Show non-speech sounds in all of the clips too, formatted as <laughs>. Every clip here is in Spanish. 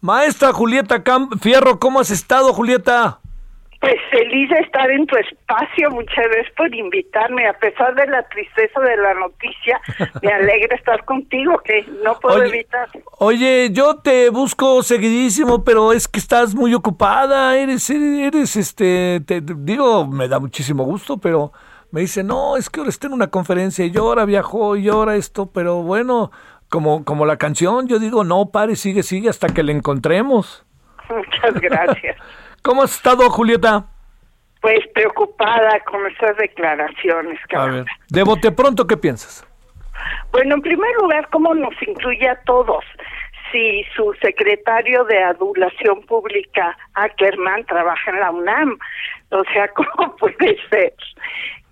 Maestra Julieta Cam Fierro, ¿cómo has estado, Julieta? Pues feliz de estar en tu espacio, muchas gracias por invitarme, a pesar de la tristeza de la noticia, <laughs> me alegra estar contigo, que no puedo evitar. Oye, yo te busco seguidísimo, pero es que estás muy ocupada, eres, eres, este, te digo, me da muchísimo gusto, pero me dice, no, es que ahora está en una conferencia y ahora viajó y ahora esto, pero bueno, como, como la canción, yo digo, no, pare, sigue, sigue hasta que le encontremos. <laughs> Muchas gracias. ¿Cómo has estado, Julieta? Pues preocupada con esas declaraciones. A ver, de bote pronto, ¿qué piensas? Bueno, en primer lugar, ¿cómo nos incluye a todos? Si su secretario de Adulación Pública, Ackerman, trabaja en la UNAM. O sea, <laughs> ¿cómo puede ser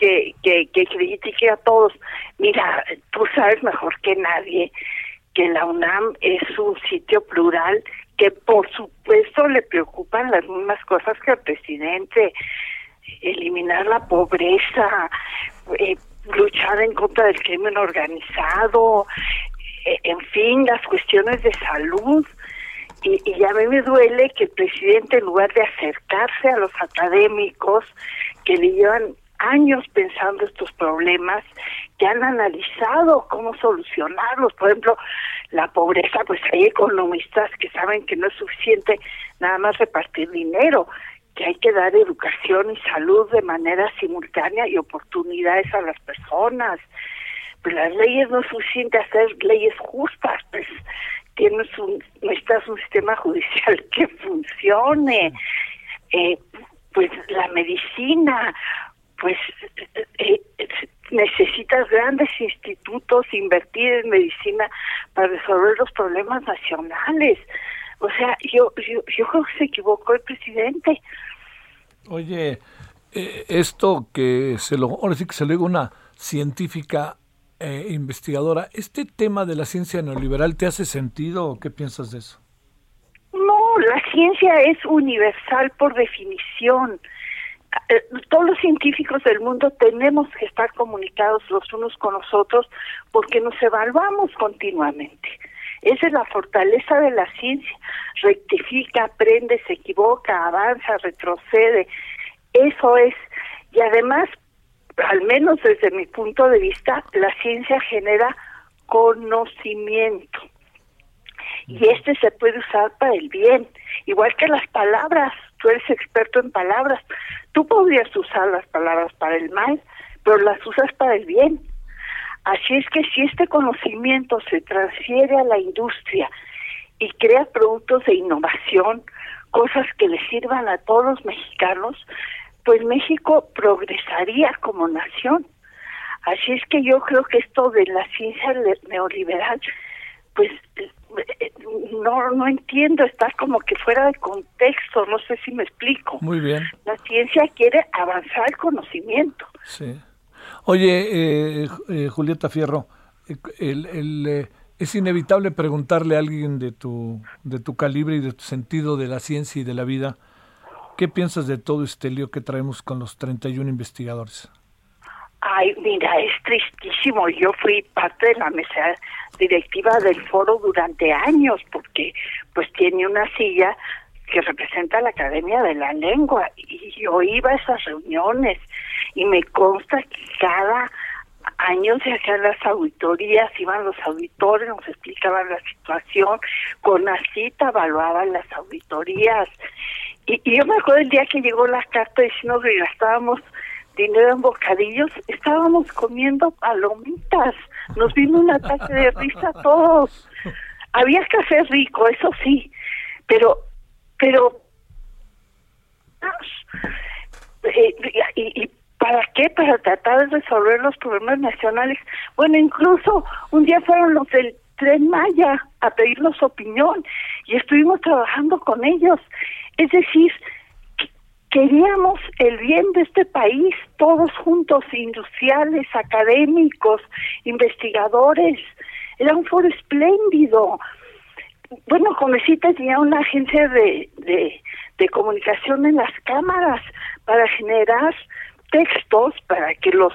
que, que, que critique a todos? Mira, tú sabes mejor que nadie que la UNAM es un sitio plural que por supuesto le preocupan las mismas cosas que al presidente, eliminar la pobreza, eh, luchar en contra del crimen organizado, eh, en fin, las cuestiones de salud. Y, y a mí me duele que el presidente, en lugar de acercarse a los académicos que le llevan años pensando estos problemas, que han analizado cómo solucionarlos. Por ejemplo, la pobreza, pues hay economistas que saben que no es suficiente nada más repartir dinero, que hay que dar educación y salud de manera simultánea y oportunidades a las personas. Pues las leyes no es suficiente hacer leyes justas, pues tienes un, necesitas un sistema <laughs> judicial que funcione. Eh, pues la medicina, pues eh, eh, necesitas grandes institutos, invertir en medicina para resolver los problemas nacionales. O sea, yo, yo, yo creo que se equivocó el presidente. Oye, eh, esto que se lo, ahora sí que se lo digo una científica eh, investigadora, ¿este tema de la ciencia neoliberal te hace sentido o qué piensas de eso? No, la ciencia es universal por definición. Eh, todos los científicos del mundo tenemos que estar comunicados los unos con los otros porque nos evaluamos continuamente. Esa es la fortaleza de la ciencia. Rectifica, aprende, se equivoca, avanza, retrocede. Eso es. Y además, al menos desde mi punto de vista, la ciencia genera conocimiento. Y este se puede usar para el bien, igual que las palabras. Tú eres experto en palabras. Tú podrías usar las palabras para el mal, pero las usas para el bien. Así es que si este conocimiento se transfiere a la industria y crea productos de innovación, cosas que le sirvan a todos los mexicanos, pues México progresaría como nación. Así es que yo creo que esto de la ciencia neoliberal, pues no no entiendo, está como que fuera de contexto, no sé si me explico. Muy bien. La ciencia quiere avanzar el conocimiento. Sí. Oye, eh, eh, Julieta Fierro, el, el, es inevitable preguntarle a alguien de tu, de tu calibre y de tu sentido de la ciencia y de la vida, ¿qué piensas de todo este lío que traemos con los 31 investigadores? Ay, mira, es tristísimo. Yo fui parte de la mesa directiva del foro durante años porque pues tiene una silla que representa la Academia de la Lengua y yo iba a esas reuniones y me consta que cada año se hacían las auditorías, iban los auditores, nos explicaban la situación, con la cita evaluaban las auditorías. Y, y yo me acuerdo el día que llegó la carta diciendo que gastábamos dinero en bocadillos, estábamos comiendo palomitas, nos vino un ataque de risa a todos. Había café rico, eso sí, pero, pero, eh, y, y ¿Para qué? Para tratar de resolver los problemas nacionales. Bueno, incluso un día fueron los del tren Maya. a pedirnos opinión y estuvimos trabajando con ellos. Es decir, queríamos el bien de este país, todos juntos, industriales, académicos, investigadores. Era un foro espléndido. Bueno, Comecita tenía una agencia de, de, de comunicación en las cámaras para generar textos para que los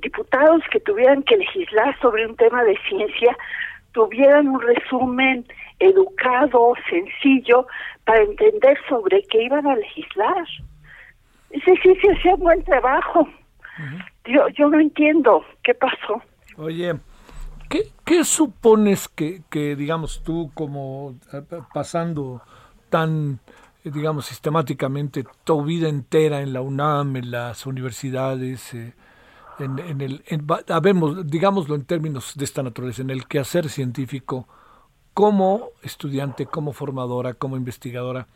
diputados que tuvieran que legislar sobre un tema de ciencia tuvieran un resumen educado, sencillo, para entender sobre qué iban a legislar. Ese sí se hacía buen trabajo. yo, yo no entiendo qué pasó. Oye, ¿qué, qué supones que, que, digamos, tú como eh, pasando tan, digamos, sistemáticamente tu vida entera en la UNAM, en las universidades, eh, en, el, en, digámoslo en términos de esta naturaleza, en el quehacer científico, como estudiante, como formadora, como investigadora,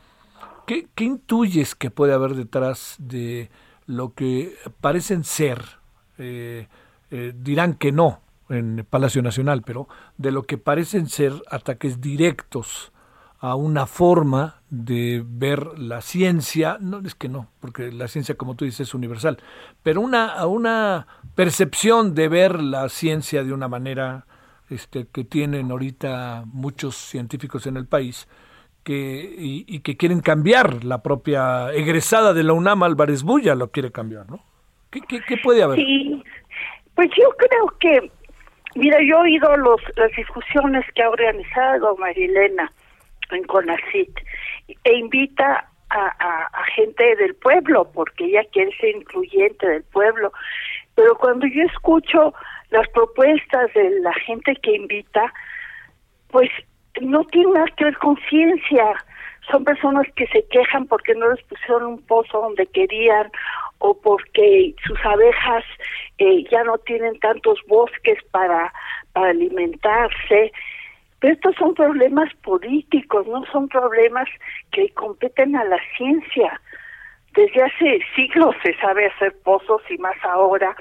¿qué, qué intuyes que puede haber detrás de lo que parecen ser, eh, eh, dirán que no en Palacio Nacional, pero de lo que parecen ser ataques directos a una forma de ver la ciencia, no es que no, porque la ciencia como tú dices es universal, pero una, a una percepción de ver la ciencia de una manera este, que tienen ahorita muchos científicos en el país que, y, que quieren cambiar la propia egresada de la UNAM, Álvarez Bulla, lo quiere cambiar, ¿no? ¿Qué, qué, puede haber? Sí, pues yo creo que, mira, yo he oído los, las discusiones que ha organizado Marilena en CONACIT e invita a, gente del pueblo, porque ella quiere ser incluyente del pueblo. Pero cuando yo escucho las propuestas de la gente que invita, pues no tienen nada que ver con ciencia. Son personas que se quejan porque no les pusieron un pozo donde querían o porque sus abejas eh, ya no tienen tantos bosques para alimentarse. Estos son problemas políticos, no son problemas que competen a la ciencia. Desde hace siglos se sabe hacer pozos y más ahora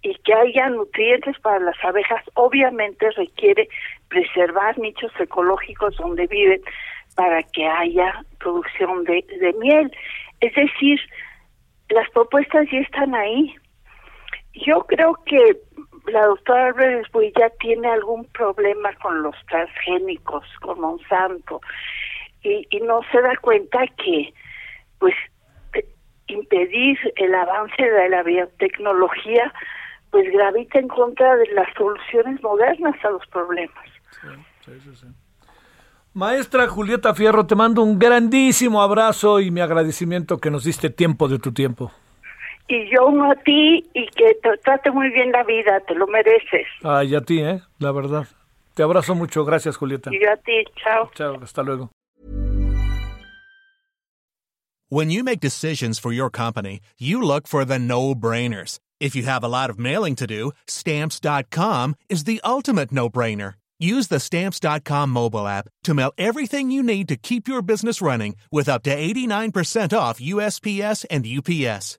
y que haya nutrientes para las abejas, obviamente requiere preservar nichos ecológicos donde viven para que haya producción de miel. Es decir, las propuestas ya están ahí. Yo creo que la doctora Álvarez ya tiene algún problema con los transgénicos, con Monsanto, y, y no se da cuenta que, pues, impedir el avance de la biotecnología pues gravita en contra de las soluciones modernas a los problemas. Maestra Julieta Fierro, te mando un grandísimo abrazo y mi agradecimiento que nos diste tiempo de tu tiempo. Y yo uno a ti y que te trate muy bien la vida, te lo mereces. Ay, a ti, ¿eh? La verdad. Te abrazo mucho, gracias Julieta. Y yo a ti, chao. Chao, hasta luego. When you make decisions for your company, you look for the no-brainers. If you have a lot of mailing to do, stamps.com is the ultimate no brainer. Use the stamps.com mobile app to mail everything you need to keep your business running with up to 89% off USPS and UPS.